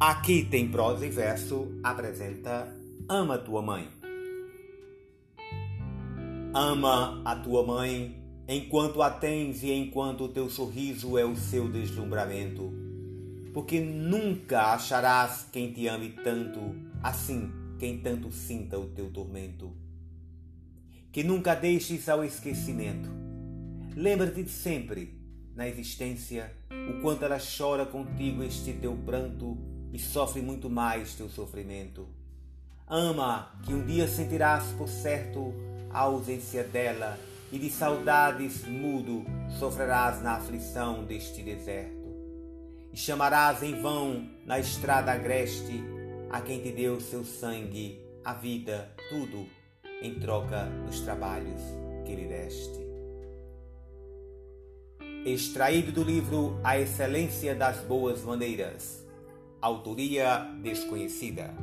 Aqui tem prosa e verso apresenta Ama tua mãe. Ama a tua mãe enquanto a tens e enquanto o teu sorriso é o seu deslumbramento, porque nunca acharás quem te ame tanto, assim quem tanto sinta o teu tormento. Que nunca deixes ao esquecimento. Lembra-te sempre, na existência, o quanto ela chora contigo este teu pranto e sofre muito mais teu sofrimento. Ama, que um dia sentirás por certo a ausência dela e de saudades mudo sofrerás na aflição deste deserto. E chamarás em vão na estrada agreste a quem te deu seu sangue, a vida, tudo, em troca dos trabalhos que lhe deste. Extraído do livro A Excelência das Boas Maneiras Autoría desconhecida.